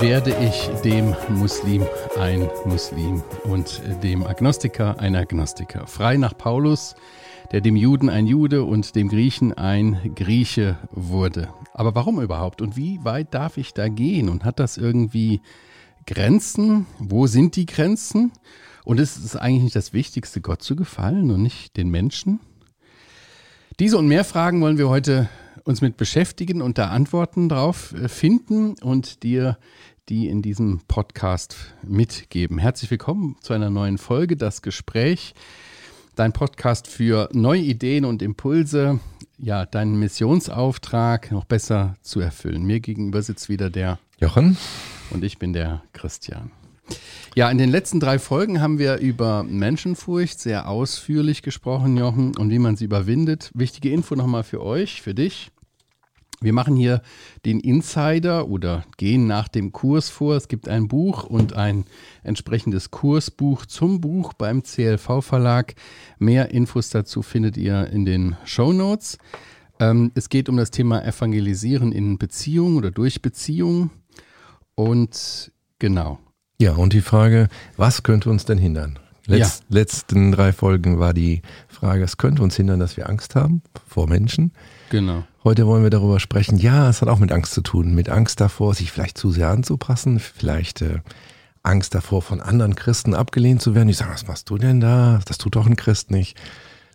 werde ich dem Muslim ein Muslim und dem Agnostiker ein Agnostiker. Frei nach Paulus, der dem Juden ein Jude und dem Griechen ein Grieche wurde. Aber warum überhaupt und wie weit darf ich da gehen? Und hat das irgendwie Grenzen? Wo sind die Grenzen? Und ist es eigentlich nicht das Wichtigste, Gott zu gefallen und nicht den Menschen? Diese und mehr Fragen wollen wir heute uns mit beschäftigen und da Antworten drauf äh, finden und dir die in diesem Podcast mitgeben. Herzlich willkommen zu einer neuen Folge, das Gespräch, dein Podcast für neue Ideen und Impulse, ja, deinen Missionsauftrag noch besser zu erfüllen. Mir gegenüber sitzt wieder der Jochen und ich bin der Christian. Ja, in den letzten drei Folgen haben wir über Menschenfurcht sehr ausführlich gesprochen, Jochen, und wie man sie überwindet. Wichtige Info nochmal für euch, für dich. Wir machen hier den Insider oder gehen nach dem Kurs vor. Es gibt ein Buch und ein entsprechendes Kursbuch zum Buch beim CLV Verlag. Mehr Infos dazu findet ihr in den Show Notes. Ähm, es geht um das Thema Evangelisieren in Beziehungen oder durch Beziehungen. Und genau. Ja, und die Frage, was könnte uns denn hindern? Letz, ja. Letzten drei Folgen war die Frage, es könnte uns hindern, dass wir Angst haben vor Menschen. Genau. Heute wollen wir darüber sprechen. Ja, es hat auch mit Angst zu tun. Mit Angst davor, sich vielleicht zu sehr anzupassen. Vielleicht äh, Angst davor, von anderen Christen abgelehnt zu werden. Die sagen, was machst du denn da? Das tut doch ein Christ nicht.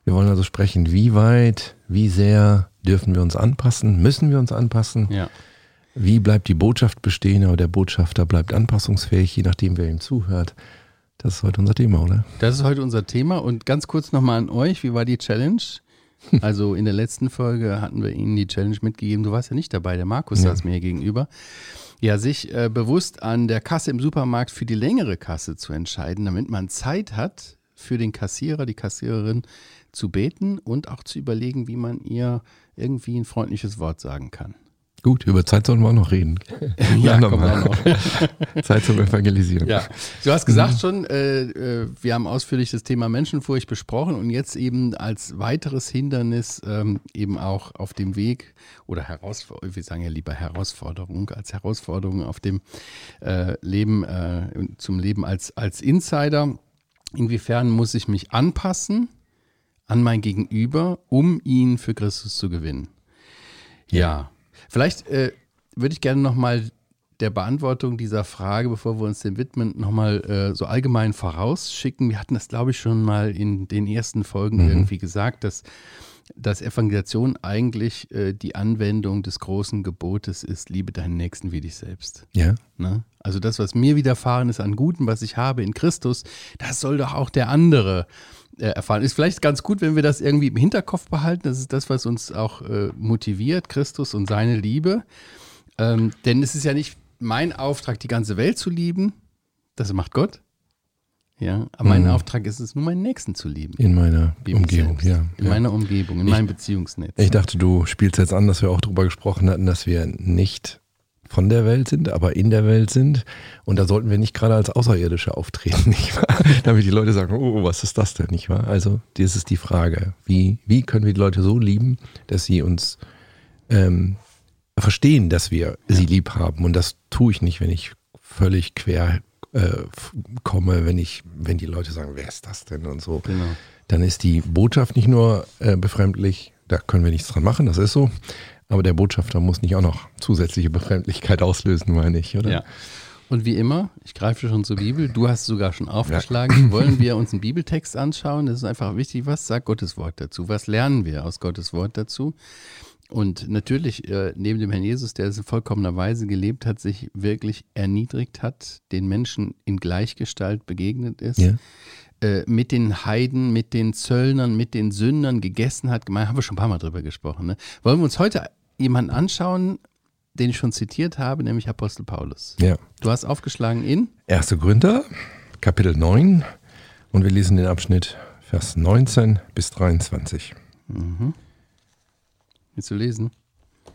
Wir wollen also sprechen, wie weit, wie sehr dürfen wir uns anpassen? Müssen wir uns anpassen? Ja. Wie bleibt die Botschaft bestehen, aber der Botschafter bleibt anpassungsfähig, je nachdem, wer ihm zuhört. Das ist heute unser Thema, oder? Das ist heute unser Thema. Und ganz kurz nochmal an euch, wie war die Challenge? Also in der letzten Folge hatten wir Ihnen die Challenge mitgegeben. Du warst ja nicht dabei, der Markus ja. saß mir hier gegenüber. Ja, sich äh, bewusst an der Kasse im Supermarkt für die längere Kasse zu entscheiden, damit man Zeit hat, für den Kassierer, die Kassiererin zu beten und auch zu überlegen, wie man ihr irgendwie ein freundliches Wort sagen kann. Gut, über Zeit sollen wir auch noch reden. ja, komm wir noch. Zeit zum Evangelisieren. Ja, du hast gesagt mhm. schon, äh, äh, wir haben ausführlich das Thema Menschenfurcht besprochen und jetzt eben als weiteres Hindernis ähm, eben auch auf dem Weg oder Herausforderung, wir sagen ja lieber Herausforderung als Herausforderung auf dem äh, Leben, äh, zum Leben als, als Insider. Inwiefern muss ich mich anpassen an mein Gegenüber, um ihn für Christus zu gewinnen? ja. Vielleicht äh, würde ich gerne nochmal der Beantwortung dieser Frage, bevor wir uns dem widmen, nochmal äh, so allgemein vorausschicken. Wir hatten das, glaube ich, schon mal in den ersten Folgen mhm. irgendwie gesagt, dass, dass Evangelisation eigentlich äh, die Anwendung des großen Gebotes ist, liebe deinen Nächsten wie dich selbst. Ja. Ne? Also das, was mir widerfahren ist an Guten, was ich habe in Christus, das soll doch auch der andere äh, erfahren. Ist vielleicht ganz gut, wenn wir das irgendwie im Hinterkopf behalten. Das ist das, was uns auch äh, motiviert, Christus und seine Liebe. Ähm, denn es ist ja nicht mein Auftrag, die ganze Welt zu lieben. Das macht Gott. Ja, aber mein mhm. Auftrag ist es, nur meinen Nächsten zu lieben. In meiner Umgebung, ja. In ja. meiner Umgebung, in ich, meinem Beziehungsnetz. Ich dachte, du spielst jetzt an, dass wir auch darüber gesprochen hatten, dass wir nicht von der Welt sind, aber in der Welt sind. Und da sollten wir nicht gerade als Außerirdische auftreten, nicht wahr? Damit die Leute sagen, oh, was ist das denn, nicht wahr? Also, das ist die Frage. Wie, wie können wir die Leute so lieben, dass sie uns ähm, verstehen, dass wir sie lieb haben? Und das tue ich nicht, wenn ich völlig quer äh, komme, wenn ich, wenn die Leute sagen, wer ist das denn und so. Genau. Dann ist die Botschaft nicht nur äh, befremdlich, da können wir nichts dran machen, das ist so. Aber der Botschafter muss nicht auch noch zusätzliche Befremdlichkeit auslösen, meine ich, oder? Ja. Und wie immer, ich greife schon zur Bibel, du hast sogar schon aufgeschlagen, ja. wollen wir uns einen Bibeltext anschauen? Das ist einfach wichtig. Was sagt Gottes Wort dazu? Was lernen wir aus Gottes Wort dazu? Und natürlich, äh, neben dem Herrn Jesus, der es in vollkommener Weise gelebt hat, sich wirklich erniedrigt hat, den Menschen in Gleichgestalt begegnet ist, ja. äh, mit den Heiden, mit den Zöllnern, mit den Sündern gegessen hat, gemeint, haben wir schon ein paar Mal drüber gesprochen. Ne? Wollen wir uns heute jemanden anschauen, den ich schon zitiert habe, nämlich Apostel Paulus. Ja. Du hast aufgeschlagen in 1. Gründer, Kapitel 9 und wir lesen den Abschnitt Vers 19 bis 23. Mhm. Willst du lesen?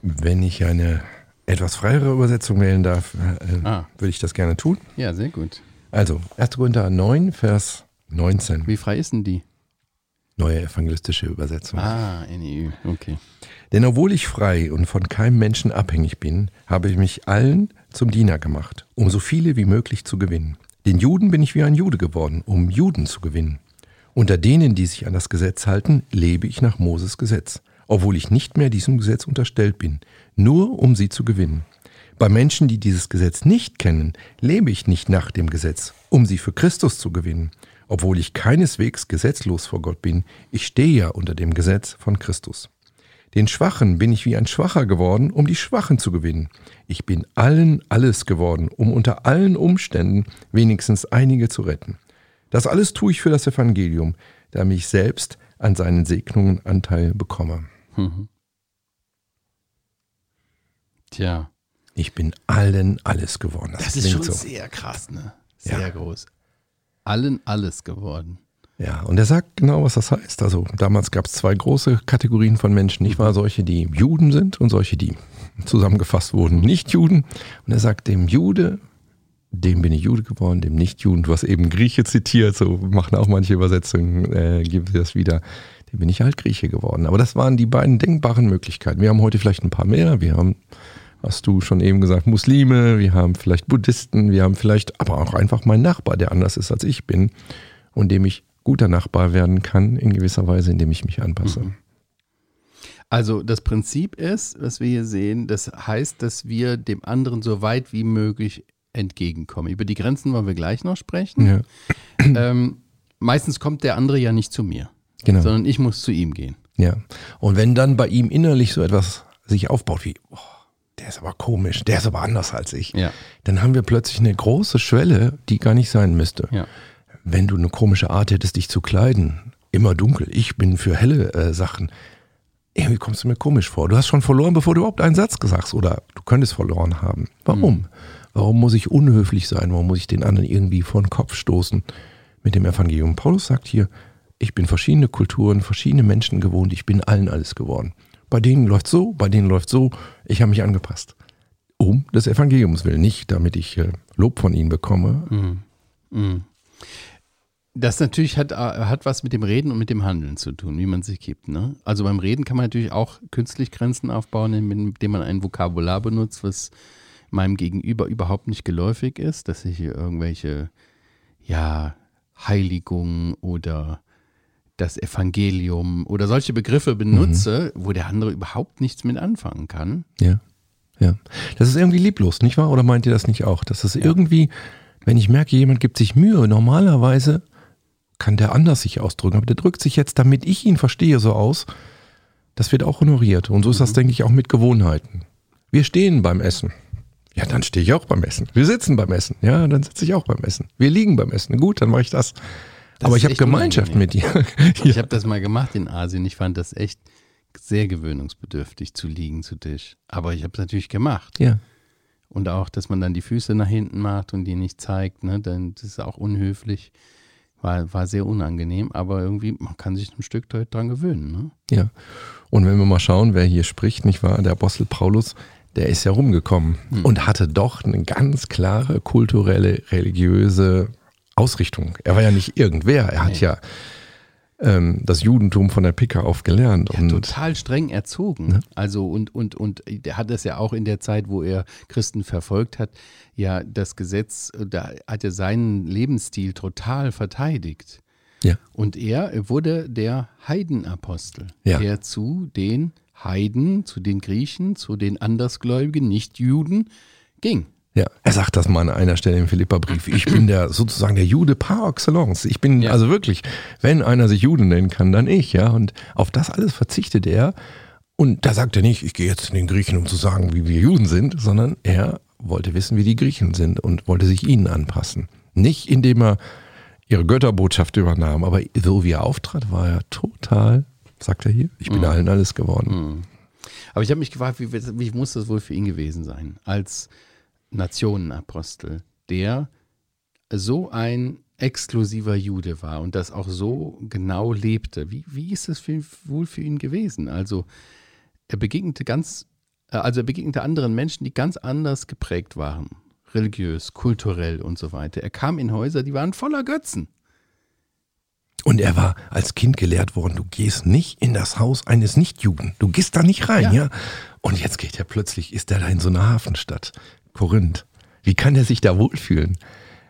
Wenn ich eine etwas freiere Übersetzung wählen darf, äh, ah. würde ich das gerne tun. Ja, sehr gut. Also, 1. Korinther 9, Vers 19. Wie frei ist denn die? Neue evangelistische Übersetzung. Ah, NEU, okay. Denn obwohl ich frei und von keinem Menschen abhängig bin, habe ich mich allen zum Diener gemacht, um so viele wie möglich zu gewinnen. Den Juden bin ich wie ein Jude geworden, um Juden zu gewinnen. Unter denen, die sich an das Gesetz halten, lebe ich nach Moses Gesetz, obwohl ich nicht mehr diesem Gesetz unterstellt bin, nur um sie zu gewinnen. Bei Menschen, die dieses Gesetz nicht kennen, lebe ich nicht nach dem Gesetz, um sie für Christus zu gewinnen, obwohl ich keineswegs gesetzlos vor Gott bin, ich stehe ja unter dem Gesetz von Christus. Den Schwachen bin ich wie ein Schwacher geworden, um die Schwachen zu gewinnen. Ich bin allen alles geworden, um unter allen Umständen wenigstens einige zu retten. Das alles tue ich für das Evangelium, damit ich selbst an seinen Segnungen Anteil bekomme. Mhm. Tja. Ich bin allen alles geworden. Das, das ist schon so. sehr krass, ne? Sehr ja. groß. Allen alles geworden. Ja, und er sagt genau, was das heißt. Also damals gab es zwei große Kategorien von Menschen, nicht wahr? Solche, die Juden sind und solche, die zusammengefasst wurden, nicht Juden. Und er sagt, dem Jude, dem bin ich Jude geworden, dem Nicht-Juden, du hast eben Grieche zitiert, so machen auch manche Übersetzungen, äh, geben sie das wieder, dem bin ich halt Grieche geworden. Aber das waren die beiden denkbaren Möglichkeiten. Wir haben heute vielleicht ein paar mehr. Wir haben, hast du schon eben gesagt, Muslime, wir haben vielleicht Buddhisten, wir haben vielleicht aber auch einfach meinen Nachbar, der anders ist als ich bin und dem ich guter Nachbar werden kann, in gewisser Weise, indem ich mich anpasse. Mhm. Also das Prinzip ist, was wir hier sehen, das heißt, dass wir dem anderen so weit wie möglich entgegenkommen. Über die Grenzen wollen wir gleich noch sprechen. Ja. Ähm, meistens kommt der andere ja nicht zu mir, genau. sondern ich muss zu ihm gehen. Ja. Und wenn dann bei ihm innerlich so etwas sich aufbaut wie, oh, der ist aber komisch, der ist aber anders als ich, ja. dann haben wir plötzlich eine große Schwelle, die gar nicht sein müsste. Ja wenn du eine komische Art hättest, dich zu kleiden, immer dunkel, ich bin für helle äh, Sachen, irgendwie kommst du mir komisch vor. Du hast schon verloren, bevor du überhaupt einen Satz gesagt hast oder du könntest verloren haben. Warum? Mhm. Warum muss ich unhöflich sein? Warum muss ich den anderen irgendwie vor den Kopf stoßen mit dem Evangelium? Paulus sagt hier, ich bin verschiedene Kulturen, verschiedene Menschen gewohnt, ich bin allen alles geworden. Bei denen läuft so, bei denen läuft so, ich habe mich angepasst. Um des Evangeliums willen, nicht damit ich äh, Lob von ihnen bekomme. Mhm. Mhm. Das natürlich hat, äh, hat was mit dem Reden und mit dem Handeln zu tun, wie man sich gibt. Ne? Also beim Reden kann man natürlich auch künstlich Grenzen aufbauen, indem man ein Vokabular benutzt, was meinem Gegenüber überhaupt nicht geläufig ist, dass ich hier irgendwelche, ja, Heiligungen oder das Evangelium oder solche Begriffe benutze, mhm. wo der andere überhaupt nichts mit anfangen kann. Ja. Ja. Das ist irgendwie lieblos, nicht wahr? Oder meint ihr das nicht auch? Dass es ja. irgendwie, wenn ich merke, jemand gibt sich Mühe, normalerweise kann der anders sich ausdrücken. Aber der drückt sich jetzt, damit ich ihn verstehe, so aus. Das wird auch honoriert. Und so ist das, mhm. denke ich, auch mit Gewohnheiten. Wir stehen beim Essen. Ja, dann stehe ich auch beim Essen. Wir sitzen beim Essen. Ja, dann sitze ich auch beim Essen. Wir liegen beim Essen. Gut, dann mache ich das. Das Aber ich habe Gemeinschaft mit dir. ich habe das mal gemacht in Asien. Ich fand das echt sehr gewöhnungsbedürftig zu liegen zu Tisch. Aber ich habe es natürlich gemacht. Ja. Und auch, dass man dann die Füße nach hinten macht und die nicht zeigt, ne, dann das ist auch unhöflich. War, war sehr unangenehm, aber irgendwie, man kann sich ein Stück dran gewöhnen. Ne? Ja. Und wenn wir mal schauen, wer hier spricht, nicht wahr? Der Apostel Paulus, der ist ja rumgekommen hm. und hatte doch eine ganz klare kulturelle, religiöse Ausrichtung. Er war ja nicht irgendwer, er nee. hat ja ähm, das Judentum von der Pika auf gelernt. Ja, und total streng erzogen. Ne? Also und, und, und er hat es ja auch in der Zeit, wo er Christen verfolgt hat, ja das Gesetz, da hat er seinen Lebensstil total verteidigt. Ja. Und er wurde der Heidenapostel, ja. der zu den Heiden, zu den Griechen, zu den Andersgläubigen, Nichtjuden ging. Ja, er sagt das mal an einer Stelle im Philippa-Brief. Ich bin der sozusagen der Jude par excellence. Ich bin ja. also wirklich, wenn einer sich Jude nennen kann, dann ich, ja. Und auf das alles verzichtet er. Und da sagt er nicht, ich gehe jetzt zu den Griechen, um zu sagen, wie wir Juden sind, sondern er wollte wissen, wie die Griechen sind und wollte sich ihnen anpassen. Nicht indem er ihre Götterbotschaft übernahm, aber so wie er auftrat, war er total, sagt er hier, ich bin mhm. allen alles geworden. Mhm. Aber ich habe mich gefragt, wie, wie muss das wohl für ihn gewesen sein, als Nationenapostel, der so ein exklusiver Jude war und das auch so genau lebte. Wie, wie ist es für, wohl für ihn gewesen? Also er begegnete ganz, äh, also er begegnete anderen Menschen, die ganz anders geprägt waren, religiös, kulturell und so weiter. Er kam in Häuser, die waren voller Götzen. Und er war als Kind gelehrt worden, du gehst nicht in das Haus eines Nichtjuden. Du gehst da nicht rein, ja. Ja. Und jetzt geht er plötzlich, ist er da in so einer Hafenstadt, Korinth. Wie kann er sich da wohlfühlen?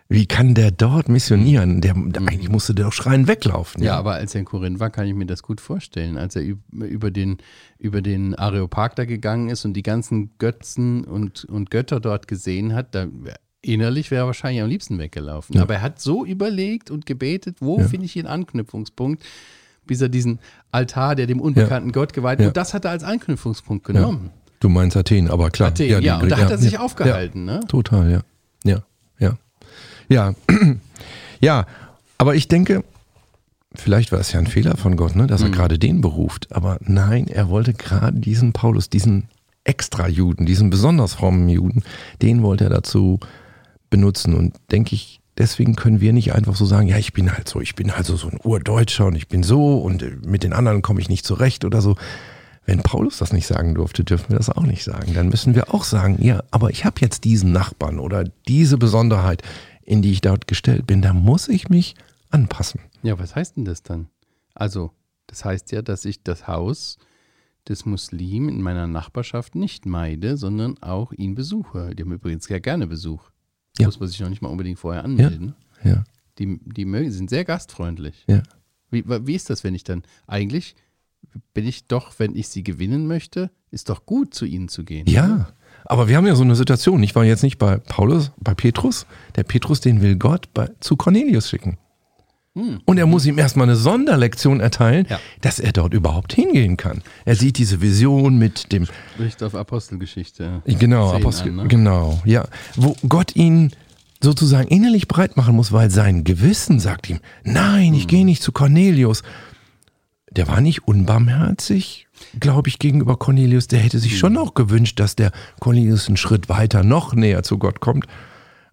Wie kann der dort missionieren? Der, der eigentlich musste der doch schreien weglaufen. Ja, aber als er in Korinth war, kann ich mir das gut vorstellen. Als er üb- über den, über den Areopag da gegangen ist und die ganzen Götzen und, und Götter dort gesehen hat, da innerlich wäre er wahrscheinlich am liebsten weggelaufen. Ja. Aber er hat so überlegt und gebetet, wo Ja. finde ich einen Anknüpfungspunkt, bis er diesen Altar, der dem unbekannten Gott geweiht, Ja. und das hat er als Anknüpfungspunkt genommen. Du meinst Athen, aber klar. Athen, die ja, und da hat er sich ja, aufgehalten, ne? Ja, total, ja. Ja, ja. Ja, ja, aber ich denke, vielleicht war es ja ein Fehler von Gott, ne, dass er gerade den beruft. Aber nein, er wollte gerade diesen Paulus, diesen Extra-Juden, diesen besonders frommen Juden, den wollte er dazu benutzen. Und denke ich, deswegen können wir nicht einfach so sagen, ja, ich bin halt so, ich bin also so ein Urdeutscher und ich bin so und äh, mit den anderen komme ich nicht zurecht oder so. Wenn Paulus das nicht sagen durfte, dürfen wir das auch nicht sagen. Dann müssen wir auch sagen, ja, aber ich habe jetzt diesen Nachbarn oder diese Besonderheit, in die ich dort gestellt bin, da muss ich mich anpassen. Ja, was heißt denn das dann? Also, das heißt ja, dass ich das Haus des Muslim in meiner Nachbarschaft nicht meide, sondern auch ihn besuche. Die haben übrigens sehr gerne Besuch. Ja. Muss man sich noch nicht mal unbedingt vorher anmelden. Ja, Die, die mögen, sind sehr gastfreundlich. ja. Wie, wie ist das, wenn ich dann eigentlich bin ich doch, wenn ich sie gewinnen möchte, ist doch gut, zu ihnen zu gehen. Ja, aber wir haben ja so eine Situation. Ich war jetzt nicht bei Paulus, bei Petrus. Der Petrus, den will Gott bei, zu Cornelius schicken. Und er muss ihm erstmal eine Sonderlektion erteilen, Ja. dass er dort überhaupt hingehen kann. Er sieht diese Vision mit dem, Spricht auf Apostelgeschichte. genau, 10 Apostel, an, ne? genau, ja, wo Gott ihn sozusagen innerlich breit machen muss, weil sein Gewissen sagt ihm, nein, ich gehe nicht zu Cornelius. Der war nicht unbarmherzig, glaube ich, gegenüber Cornelius. Der hätte sich schon auch gewünscht, dass der Cornelius einen Schritt weiter noch näher zu Gott kommt.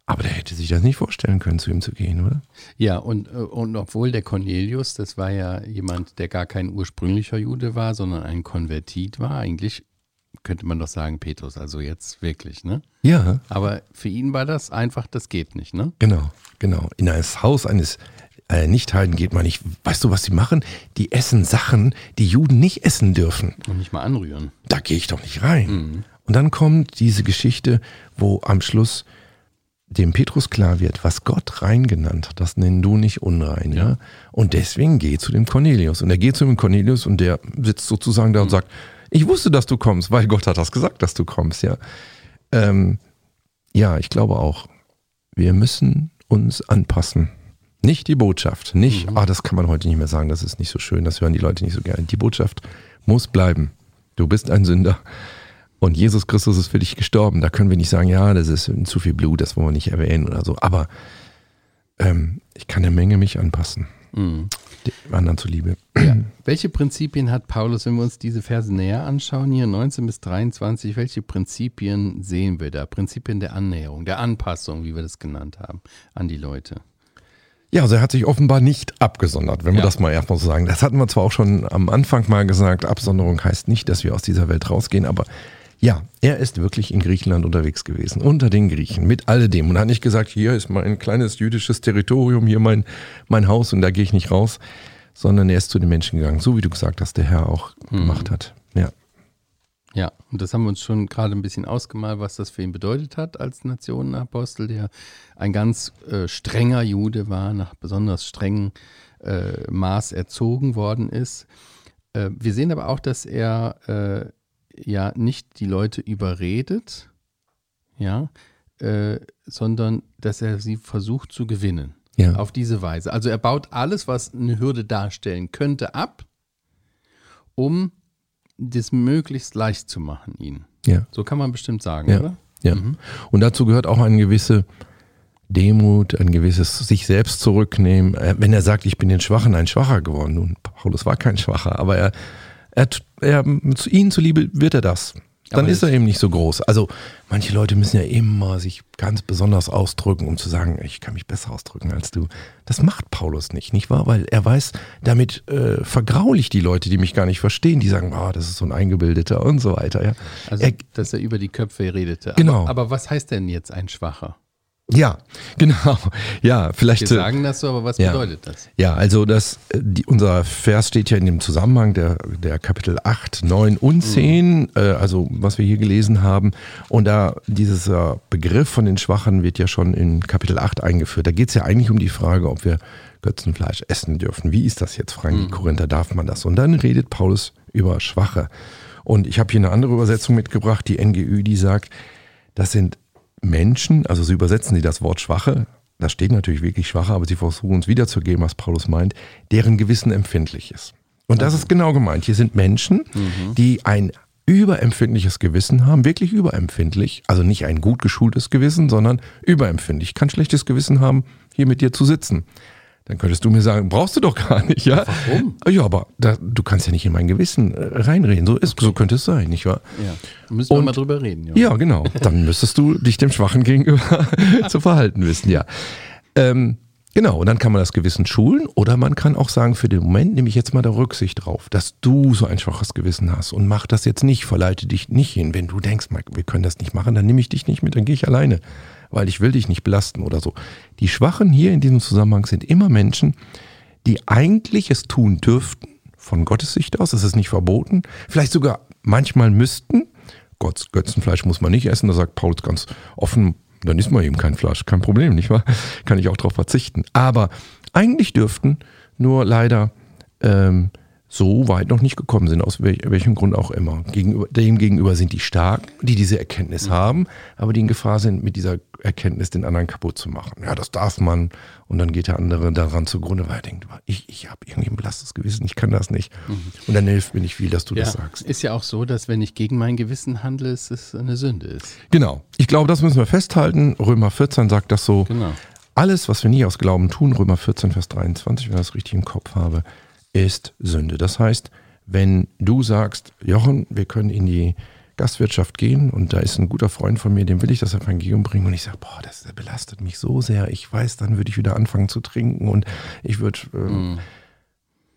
Aber der hätte sich das nicht vorstellen können, zu ihm zu gehen, oder? Ja, und, äh, und obwohl der Cornelius, das war ja jemand, der gar kein ursprünglicher Jude war, sondern ein Konvertit war, eigentlich könnte man doch sagen, Petrus, also jetzt wirklich, ne? Ja, Aber für ihn war das einfach, das geht nicht, ne? genau, genau. In das Haus eines äh, Nichtheiden geht man nicht. Weißt du, was sie machen? Die essen Sachen, die Juden nicht essen dürfen. Und nicht mal anrühren. da gehe ich doch nicht rein. Und dann kommt diese Geschichte, wo am Schluss dem Petrus klar wird, was Gott rein genannt hat, das nennen du nicht unrein. Ja. Und deswegen geh zu dem Cornelius. Und er geht zu dem Cornelius und der sitzt sozusagen da und sagt, ich wusste, dass du kommst, weil Gott hat das gesagt, dass du kommst. Ja, ähm, ja ich glaube auch, wir müssen uns anpassen. Nicht die Botschaft, nicht, ah, das kann man heute nicht mehr sagen, das ist nicht so schön, das hören die Leute nicht so gerne. Die Botschaft muss bleiben. Du bist ein Sünder. Und Jesus Christus ist für dich gestorben. Da können wir nicht sagen, ja, das ist zu viel Blut, das wollen wir nicht erwähnen oder so. Aber ähm, ich kann eine Menge mich anpassen. Mhm. Dem anderen zuliebe. Ja. Welche Prinzipien hat Paulus, wenn wir uns diese Verse näher anschauen, hier 19 bis 23, welche Prinzipien sehen wir da? Prinzipien der Annäherung, der Anpassung, wie wir das genannt haben, an die Leute. Ja, also er hat sich offenbar nicht abgesondert, wenn wir Ja. das mal erstmal so sagen. Das hatten wir zwar auch schon am Anfang mal gesagt, Absonderung heißt nicht, dass wir aus dieser Welt rausgehen, aber ja, er ist wirklich in Griechenland unterwegs gewesen, unter den Griechen, mit alledem. Und hat nicht gesagt, hier ist mein kleines jüdisches Territorium, hier mein, mein Haus und da gehe ich nicht raus, sondern er ist zu den Menschen gegangen, so wie du gesagt hast, der Herr auch gemacht hat. Ja. Und das haben wir uns schon gerade ein bisschen ausgemalt, was das für ihn bedeutet hat als Nationenapostel, der ein ganz äh, strenger Jude war, nach besonders strengem äh, Maß erzogen worden ist. Äh, wir sehen aber auch, dass er äh, ja nicht die Leute überredet, ja, äh, sondern dass er sie versucht zu gewinnen. Ja. Auf diese Weise. Also er baut alles, was eine Hürde darstellen könnte, ab, um das möglichst leicht zu machen, ihn. Ja. So kann man bestimmt sagen, Ja. oder? Ja. Und dazu gehört auch eine gewisse Demut, ein gewisses sich selbst zurücknehmen. Äh, Wenn er sagt, ich bin den Schwachen ein Schwacher geworden. Nun, Paulus war kein Schwacher, aber er, er, er zu ihnen zuliebe wird er das. Dann Aber ist er eben nicht so groß. Also manche Leute müssen ja immer sich ganz besonders ausdrücken, um zu sagen, ich kann mich besser ausdrücken als du. Das macht Paulus nicht, nicht wahr? Weil er weiß, damit äh, vergraulich die Leute, die mich gar nicht verstehen, die sagen, ah, das ist so ein Eingebildeter und so weiter. Ja. Also, er, dass er über die Köpfe redete. Genau. Aber, aber was heißt denn jetzt ein Schwacher? Ja, genau. Ja, vielleicht. Wir sagen das so, aber was ja. bedeutet das? Ja, also das, die, unser Vers steht ja in dem Zusammenhang der, der Kapitel 8, 9 und 10, mhm. äh, also was wir hier gelesen haben. Und da dieser Begriff von den Schwachen wird ja schon in Kapitel 8 eingeführt. Da geht es ja eigentlich um die Frage, ob wir Götzenfleisch essen dürfen. Wie ist das jetzt, fragen die mhm. Korinther, darf man das? Und dann redet Paulus über Schwache. Und ich habe hier eine andere Übersetzung mitgebracht, die NGÜ, die sagt, das sind Menschen, also sie übersetzen sie das Wort Schwache, da steht natürlich wirklich Schwache, aber sie versuchen uns wiederzugeben, was Paulus meint, deren Gewissen empfindlich ist. Und das ist genau gemeint. Hier sind Menschen, mhm. die ein überempfindliches Gewissen haben, wirklich überempfindlich, also nicht ein gut geschultes Gewissen, sondern überempfindlich. Ich kann schlechtes Gewissen haben, hier mit dir zu sitzen. Dann könntest du mir sagen, brauchst du doch gar nicht, ja? Warum? Ja, aber da, du kannst ja nicht in mein Gewissen äh, reinreden. So, ist, okay. so könnte es sein, nicht wahr? Ja, müssen wir Und, mal drüber reden. Ja. ja, genau. Dann müsstest du dich dem Schwachen gegenüber zu verhalten wissen, ja. Ähm, genau, und dann kann man das Gewissen schulen oder man kann auch sagen, für den Moment nehme ich jetzt mal da Rücksicht drauf, dass du so ein schwaches Gewissen hast und mach das jetzt nicht, verleite dich nicht hin. Wenn du denkst, wir können das nicht machen, dann nehme ich dich nicht mit, dann gehe ich alleine weil ich will dich nicht belasten oder so. Die Schwachen hier in diesem Zusammenhang sind immer Menschen, die eigentlich es tun dürften, von Gottes Sicht aus, es ist nicht verboten, vielleicht sogar manchmal müssten. Gott, Götzenfleisch muss man nicht essen, da sagt Paulus ganz offen, dann isst man eben kein Fleisch, kein Problem, nicht wahr? Kann ich auch darauf verzichten. Aber eigentlich dürften, nur leider ähm, so weit noch nicht gekommen sind, aus welchem Grund auch immer. Gegenüber, dem gegenüber sind die stark, die diese Erkenntnis mhm. haben, aber die in Gefahr sind, mit dieser Erkenntnis den anderen kaputt zu machen. Ja, das darf man. Und dann geht der andere daran zugrunde, weil er denkt, ich, ich habe irgendwie ein belastes Gewissen, ich kann das nicht. Mhm. Und dann hilft mir nicht viel, dass du ja, das sagst. Ist ja auch so, dass wenn ich gegen mein Gewissen handle, es ist eine Sünde ist. Genau. Ich glaube, das müssen wir festhalten. Römer 14 sagt das so. Genau. Alles, was wir nie aus Glauben tun, Römer 14, Vers 23, wenn ich das richtig im Kopf habe, ist Sünde. Das heißt, wenn du sagst, Jochen, wir können in die Gastwirtschaft gehen und da ist ein guter Freund von mir, dem will ich das Evangelium bringen und ich sage, boah, das belastet mich so sehr, ich weiß, dann würde ich wieder anfangen zu trinken und ich würde, äh, mm.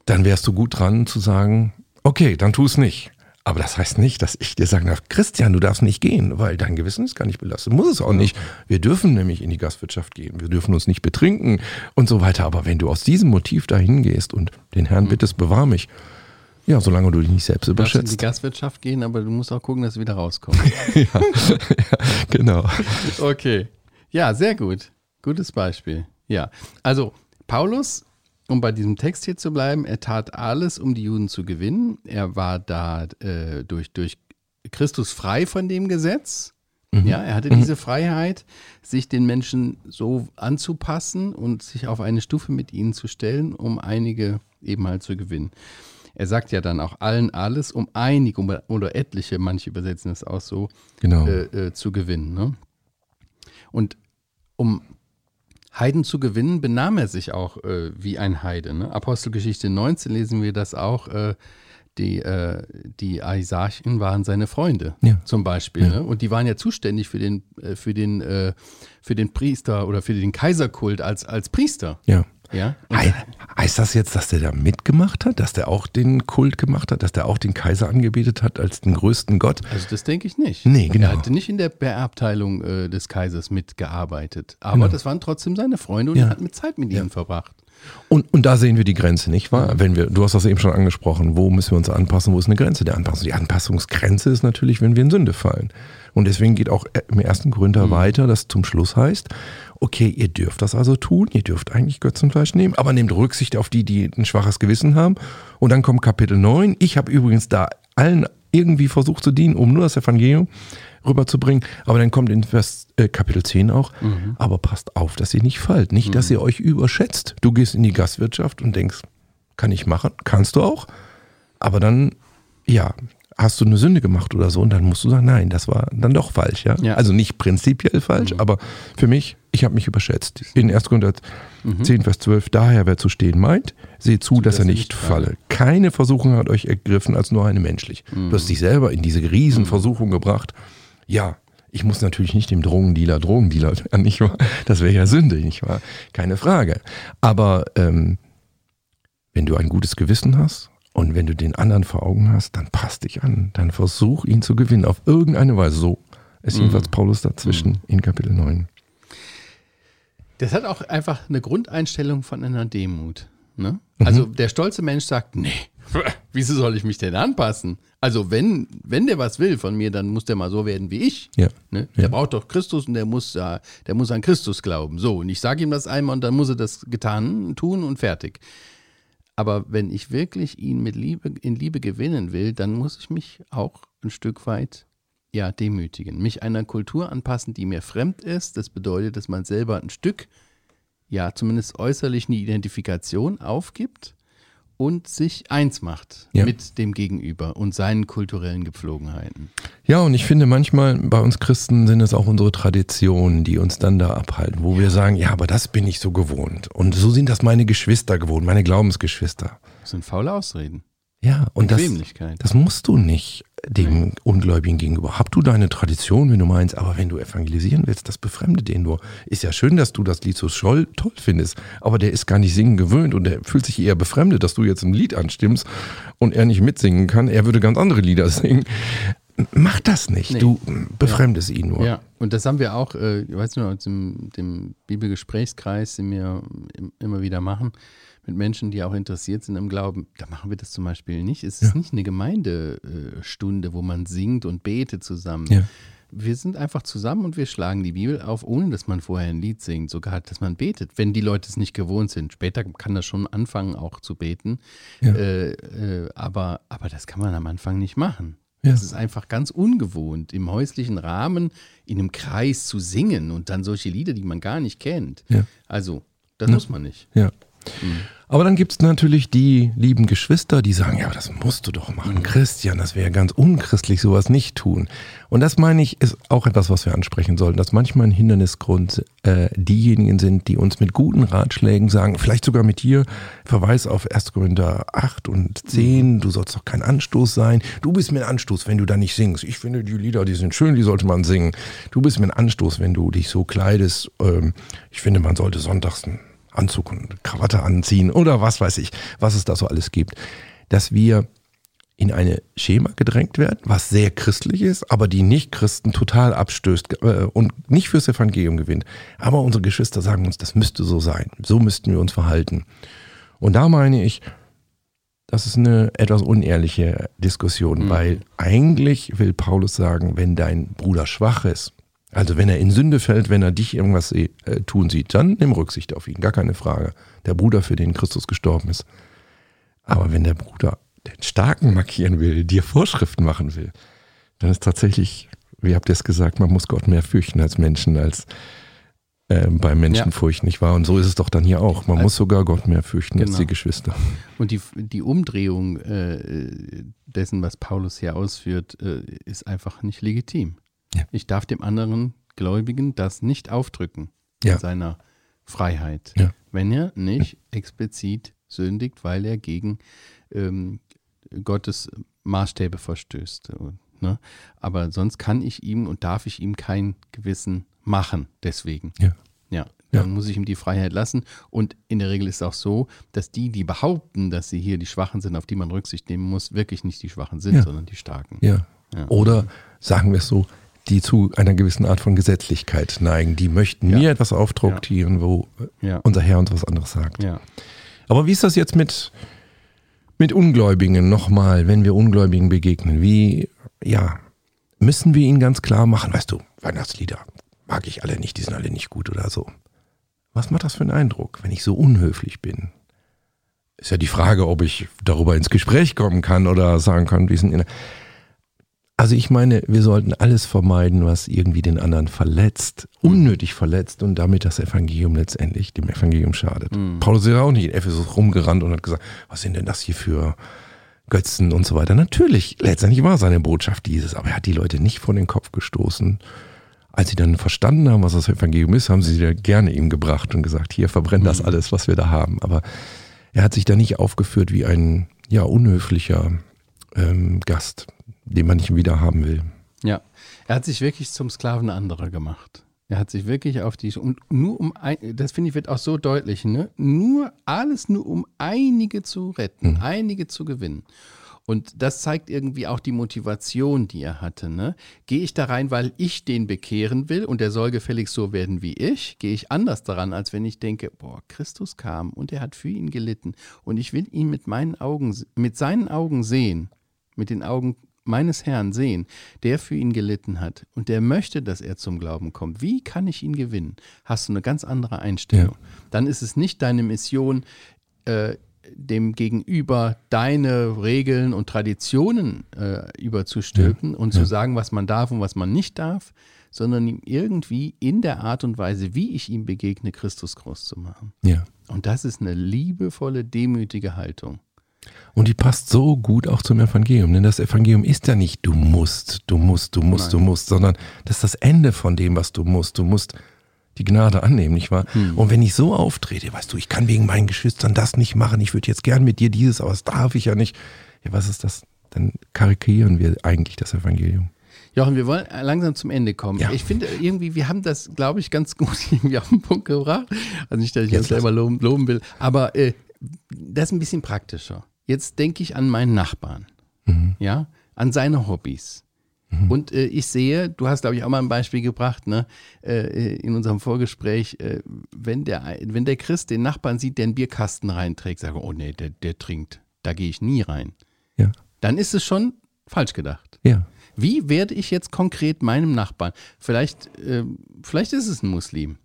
dann wärst du gut dran zu sagen, okay, dann tu es nicht. Aber das heißt nicht, dass ich dir sagen darf, Christian, du darfst nicht gehen, weil dein Gewissen ist gar nicht belastet. Muss es auch nicht. Wir dürfen nämlich in die Gastwirtschaft gehen. Wir dürfen uns nicht betrinken und so weiter. Aber wenn du aus diesem Motiv dahin gehst und den Herrn mhm. bittest, bewahr mich. Ja, solange du dich nicht selbst überschätzt. Du darfst in die Gastwirtschaft gehen, aber du musst auch gucken, dass du wieder rauskommst. ja, ja, genau. Okay. Ja, sehr gut. Gutes Beispiel. Ja. Also, Paulus um bei diesem Text hier zu bleiben, er tat alles, um die Juden zu gewinnen. Er war da äh, durch, durch Christus frei von dem Gesetz. Mhm. Ja, er hatte mhm. diese Freiheit, sich den Menschen so anzupassen und sich auf eine Stufe mit ihnen zu stellen, um einige eben halt zu gewinnen. Er sagt ja dann auch allen alles, um einige oder etliche, manche übersetzen es auch so, genau. äh, äh, zu gewinnen. Ne? Und um Heiden zu gewinnen, benahm er sich auch äh, wie ein Heide. Ne? Apostelgeschichte 19 lesen wir das auch. Äh, die, äh, die Aisarchen waren seine Freunde, ja. zum Beispiel. Ja. Ne? Und die waren ja zuständig für den, äh, für den, äh, für den Priester oder für den Kaiserkult als, als Priester. Ja. Ja? He heißt das jetzt, dass der da mitgemacht hat, dass der auch den Kult gemacht hat, dass der auch den Kaiser angebetet hat als den größten Gott? Also das denke ich nicht. Nee, genau. Er hatte nicht in der Beerbteilung äh, des Kaisers mitgearbeitet, aber genau. das waren trotzdem seine Freunde und ja. er hat mit Zeit mit ihnen verbracht. Und, und da sehen wir die Grenze, nicht wahr? Wenn wir, du hast das eben schon angesprochen, wo müssen wir uns anpassen, wo ist eine Grenze der Anpassung? Die Anpassungsgrenze ist natürlich, wenn wir in Sünde fallen. Und deswegen geht auch im ersten Korinther mhm. weiter, das zum Schluss heißt, okay, ihr dürft das also tun, ihr dürft eigentlich Götzenfleisch nehmen, aber nehmt Rücksicht auf die, die ein schwaches Gewissen haben. Und dann kommt Kapitel 9. Ich habe übrigens da allen irgendwie versucht zu dienen, um nur das Evangelium rüberzubringen. Aber dann kommt in Vers, äh, Kapitel 10 auch, mhm. aber passt auf, dass ihr nicht fallt. Nicht, dass mhm. ihr euch überschätzt. Du gehst in die Gastwirtschaft und denkst, kann ich machen? Kannst du auch. Aber dann, ja, hast du eine Sünde gemacht oder so und dann musst du sagen, nein, das war dann doch falsch. Ja? ja. Also nicht prinzipiell falsch, mhm. aber für mich, ich habe mich überschätzt. In 1. Korinther mhm. 10, Vers 12, daher wer zu stehen meint, seht zu, dass, dass, er nicht falle. falle. Keine Versuchung hat euch ergriffen als nur eine menschlich. Mhm. Du hast dich selber in diese Riesenversuchung mhm. gebracht. Ja, ich muss natürlich nicht dem Drogendealer Drogendealer, nicht wahr? Das wäre ja Sünde, nicht wahr? Keine Frage. Aber ähm, wenn du ein gutes Gewissen hast und wenn du den anderen vor Augen hast, dann passt dich an. Dann versuch ihn zu gewinnen. Auf irgendeine Weise. So ist jedenfalls mhm. Paulus dazwischen mhm. in Kapitel 9. Das hat auch einfach eine Grundeinstellung von einer Demut. Ne? Also der stolze Mensch sagt, nee, wieso soll ich mich denn anpassen? Also wenn, wenn der was will von mir, dann muss der mal so werden wie ich. Ja. Ne? Der braucht doch Christus und der muss, ja, der muss an Christus glauben. So, und ich sage ihm das einmal und dann muss er das getan tun und fertig. Aber wenn ich wirklich ihn mit Liebe, in Liebe gewinnen will, dann muss ich mich auch ein Stück weit ja, demütigen. Mich einer Kultur anpassen, die mir fremd ist. Das bedeutet, dass man selber ein Stück, ja, zumindest äußerlich eine Identifikation aufgibt und sich eins macht Ja. mit dem Gegenüber und seinen kulturellen Gepflogenheiten. Ja, und ich finde manchmal bei uns Christen sind es auch unsere Traditionen, die uns dann da abhalten, wo wir sagen, ja, aber das bin ich so gewohnt. Und so sind das meine Geschwister gewohnt, meine Glaubensgeschwister. Das sind faule Ausreden. Ja, und das, das musst du nicht dem Ungläubigen gegenüber. Hab du deine Tradition, wenn du meinst, aber wenn du evangelisieren willst, das befremdet den nur. Ist ja schön, dass du das Lied so scholl, toll findest, aber der ist gar nicht singen gewöhnt und der fühlt sich eher befremdet, dass du jetzt ein Lied anstimmst und er nicht mitsingen kann. Er würde ganz andere Lieder singen. Mach das nicht. Nee. Du befremdest ihn nur. Ja, und das haben wir auch, äh, ich weiß noch, dem, dem Bibelgesprächskreis, den wir im, immer wieder machen, mit Menschen, die auch interessiert sind im Glauben. Da machen wir das zum Beispiel nicht. Es ist nicht eine Gemeindestunde, wo man singt und betet zusammen. Ja. Wir sind einfach zusammen und wir schlagen die Bibel auf, ohne dass man vorher ein Lied singt, sogar, dass man betet, wenn die Leute es nicht gewohnt sind. Später kann das schon anfangen, auch zu beten. Ja. Äh, äh, aber, aber das kann man am Anfang nicht machen. Ja. Das ist einfach ganz ungewohnt, im häuslichen Rahmen in einem Kreis zu singen und dann solche Lieder, die man gar nicht kennt. Ja. Also, das muss man nicht. Ja. Aber dann gibt es natürlich die lieben Geschwister, die sagen, ja, aber das musst du doch machen, Christian, das wäre ganz unchristlich, sowas nicht tun. Und das meine ich, ist auch etwas, was wir ansprechen sollten, dass manchmal ein Hindernisgrund äh, diejenigen sind, die uns mit guten Ratschlägen sagen, vielleicht sogar mit dir, Verweis auf 1. Korinther 8 und 10, du sollst doch kein Anstoß sein. Du bist mir ein Anstoß, wenn du da nicht singst. Ich finde, die Lieder, die sind schön, die sollte man singen. Du bist mir ein Anstoß, wenn du dich so kleidest. Ähm, ich finde, man sollte sonntags Anzug und Krawatte anziehen oder was weiß ich, was es da so alles gibt. Dass wir in eine Schema gedrängt werden, was sehr christlich ist, aber die Nicht-Christen total abstößt äh, und nicht fürs Evangelium gewinnt. Aber unsere Geschwister sagen uns, das müsste so sein. So müssten wir uns verhalten. Und da meine ich, das ist eine etwas unehrliche Diskussion, weil eigentlich will Paulus sagen, wenn dein Bruder schwach ist, also wenn er in Sünde fällt, wenn er dich irgendwas äh, tun sieht, dann nimm Rücksicht auf ihn, gar keine Frage. Der Bruder, für den Christus gestorben ist. Aber wenn der Bruder den Starken markieren will, dir Vorschriften machen will, dann ist tatsächlich, wie habt ihr es gesagt, man muss Gott mehr fürchten als Menschen, als äh, bei Menschenfurcht, nicht wahr? Und so ist es doch dann hier auch. Man muss sogar Gott mehr fürchten als Genau. die Geschwister. Und die, die Umdrehung äh, dessen, was Paulus hier ausführt, äh, ist einfach nicht legitim. Ja. Ich darf dem anderen Gläubigen das nicht aufdrücken Ja. in seiner Freiheit, Ja. wenn er nicht explizit sündigt, weil er gegen ähm, Gottes Maßstäbe verstößt. Ne? Aber sonst kann ich ihm und darf ich ihm kein Gewissen machen, deswegen. Ja. Ja, Ja. dann muss ich ihm die Freiheit lassen. Und in der Regel ist es auch so, dass die, die behaupten, dass sie hier die Schwachen sind, auf die man Rücksicht nehmen muss, wirklich nicht die Schwachen sind, Ja. sondern die Starken. Ja. Ja. Oder sagen wir es so, die zu einer gewissen Art von Gesetzlichkeit neigen. Die möchten Ja. mir etwas aufdruktieren, wo Ja. unser Herr uns was anderes sagt. Ja. Aber wie ist das jetzt mit, mit Ungläubigen nochmal, wenn wir Ungläubigen begegnen? Wie, ja, müssen wir ihnen ganz klar machen, weißt du, Weihnachtslieder mag ich alle nicht, die sind alle nicht gut oder so. Was macht das für einen Eindruck, wenn ich so unhöflich bin? Ist ja die Frage, ob ich darüber ins Gespräch kommen kann oder sagen kann, wie sind. Also ich meine, wir sollten alles vermeiden, was irgendwie den anderen verletzt, unnötig verletzt und damit das Evangelium letztendlich dem Evangelium schadet. Paulus ist ja auch nicht in Ephesus rumgerannt und hat gesagt, was sind denn das hier für Götzen und so weiter. Natürlich, letztendlich war seine Botschaft dieses, aber er hat die Leute nicht vor den Kopf gestoßen. Als sie dann verstanden haben, was das Evangelium ist, haben sie sie gerne ihm gebracht und gesagt, hier verbrennt das alles, was wir da haben. Aber er hat sich da nicht aufgeführt wie ein ja unhöflicher ähm, Gast, den man nicht wieder haben will. Ja, er hat sich wirklich zum Sklaven anderer gemacht. Er hat sich wirklich auf die und nur um ein, das finde ich wird auch so deutlich, ne? Nur alles nur um einige zu retten, einige zu gewinnen. Und das zeigt irgendwie auch die Motivation, die er hatte. Ne? Gehe ich da rein, weil ich den bekehren will und der soll gefälligst so werden wie ich? Gehe ich anders daran, als wenn ich denke, boah, Christus kam und er hat für ihn gelitten und ich will ihn mit meinen Augen, mit seinen Augen sehen, mit den Augen meines Herrn sehen, der für ihn gelitten hat und der möchte, dass er zum Glauben kommt. Wie kann ich ihn gewinnen? Hast du eine ganz andere Einstellung. Ja. Dann ist es nicht deine Mission, äh, dem Gegenüber deine Regeln und Traditionen äh, überzustülpen ja, und ja. zu sagen, was man darf und was man nicht darf, sondern ihm irgendwie in der Art und Weise, wie ich ihm begegne, Christus groß zu machen. Ja. Und das ist eine liebevolle, demütige Haltung. Und die passt so gut auch zum Evangelium, denn das Evangelium ist ja nicht du musst, du musst, du musst, Nein. du musst, sondern das ist das Ende von dem, was du musst. Du musst die Gnade annehmen, nicht wahr? Hm. Und wenn ich so auftrete, weißt du, ich kann wegen meinen Geschwistern das nicht machen, ich würde jetzt gern mit dir dieses, aber das darf ich ja nicht. Ja, was ist das? Dann karikieren wir eigentlich das Evangelium. Jochen, wir wollen langsam zum Ende kommen. Ja. Ich finde irgendwie, wir haben das, glaube ich, ganz gut irgendwie auf den Punkt gebracht. Also nicht, dass ich jetzt selber loben, loben, will, aber äh, das ist ein bisschen praktischer. Jetzt denke ich an meinen Nachbarn, mhm. ja, an seine Hobbys. Mhm. Und äh, ich sehe, du hast, glaube ich, auch mal ein Beispiel gebracht, ne, äh, in unserem Vorgespräch, äh, wenn, der, wenn der Christ den Nachbarn sieht, der einen Bierkasten reinträgt, sagt, oh nee, der, der trinkt, da gehe ich nie rein. Ja. Dann ist es schon falsch gedacht. Ja. Wie werde ich jetzt konkret meinem Nachbarn, vielleicht, äh, vielleicht ist es ein Muslim,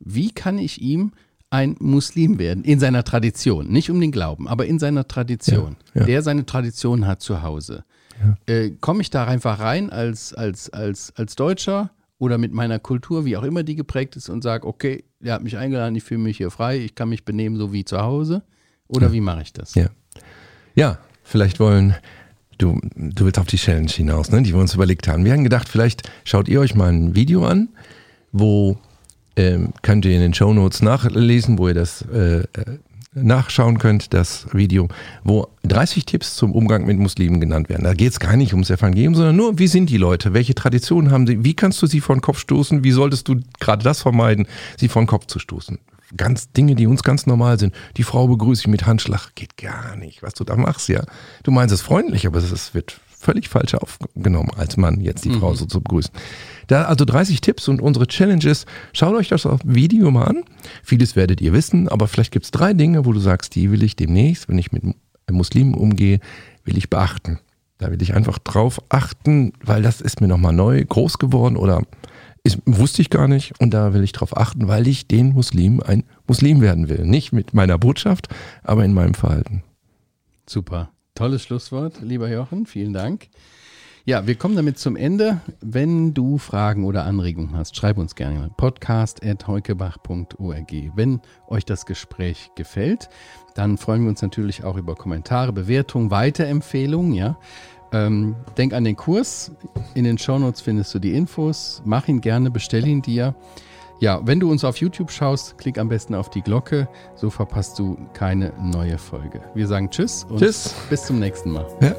wie kann ich ihm ein Muslim werden, in seiner Tradition, nicht um den Glauben, aber in seiner Tradition, ja, ja. der seine Tradition hat zu Hause. Ja. Äh, Komme ich da einfach rein als, als, als, als Deutscher oder mit meiner Kultur, wie auch immer die geprägt ist, und sage, okay, der hat mich eingeladen, ich fühle mich hier frei, ich kann mich benehmen so wie zu Hause? Oder wie mache ich das? Ja. ja, vielleicht wollen Du, du willst auf die Challenge hinaus, ne, die wir uns überlegt haben. Wir haben gedacht, vielleicht schaut ihr euch mal ein Video an, wo ähm, könnt ihr in den Show Notes nachlesen, wo ihr das äh, äh nachschauen könnt, das Video, wo 30 Tipps zum Umgang mit Muslimen genannt werden. Da geht es gar nicht ums Evangelium, sondern nur, wie sind die Leute, welche Traditionen haben sie, wie kannst du sie vor den Kopf stoßen, wie solltest du gerade das vermeiden, sie vor den Kopf zu stoßen. Ganz Dinge, die uns ganz normal sind. Die Frau begrüße ich mit Handschlag, geht gar nicht, was du da machst, ja. Du meinst es freundlich, aber es wird völlig falsch aufgenommen, als Mann jetzt die mhm. Frau so zu begrüßen. Da also 30 Tipps und unsere Challenges. Schaut euch das auf Video mal an. Vieles werdet ihr wissen, aber vielleicht gibt es drei Dinge, wo du sagst, die will ich demnächst, wenn ich mit Muslimen umgehe, will ich beachten. Da will ich einfach drauf achten, weil das ist mir nochmal neu groß geworden oder ist, wusste ich gar nicht. Und da will ich drauf achten, weil ich den Muslimen ein Muslim werden will. Nicht mit meiner Botschaft, aber in meinem Verhalten. Super. Tolles Schlusswort, lieber Jochen. Vielen Dank. Ja, wir kommen damit zum Ende. Wenn du Fragen oder Anregungen hast, schreib uns gerne podcast.heukebach.org. Wenn euch das Gespräch gefällt, dann freuen wir uns natürlich auch über Kommentare, Bewertungen, Weiterempfehlungen. Ja? Ähm, denk an den Kurs. In den Shownotes findest du die Infos. Mach ihn gerne, bestell ihn dir. Ja, wenn du uns auf YouTube schaust, klick am besten auf die Glocke, so verpasst du keine neue Folge. Wir sagen Tschüss und tschüss. bis zum nächsten Mal. Ja.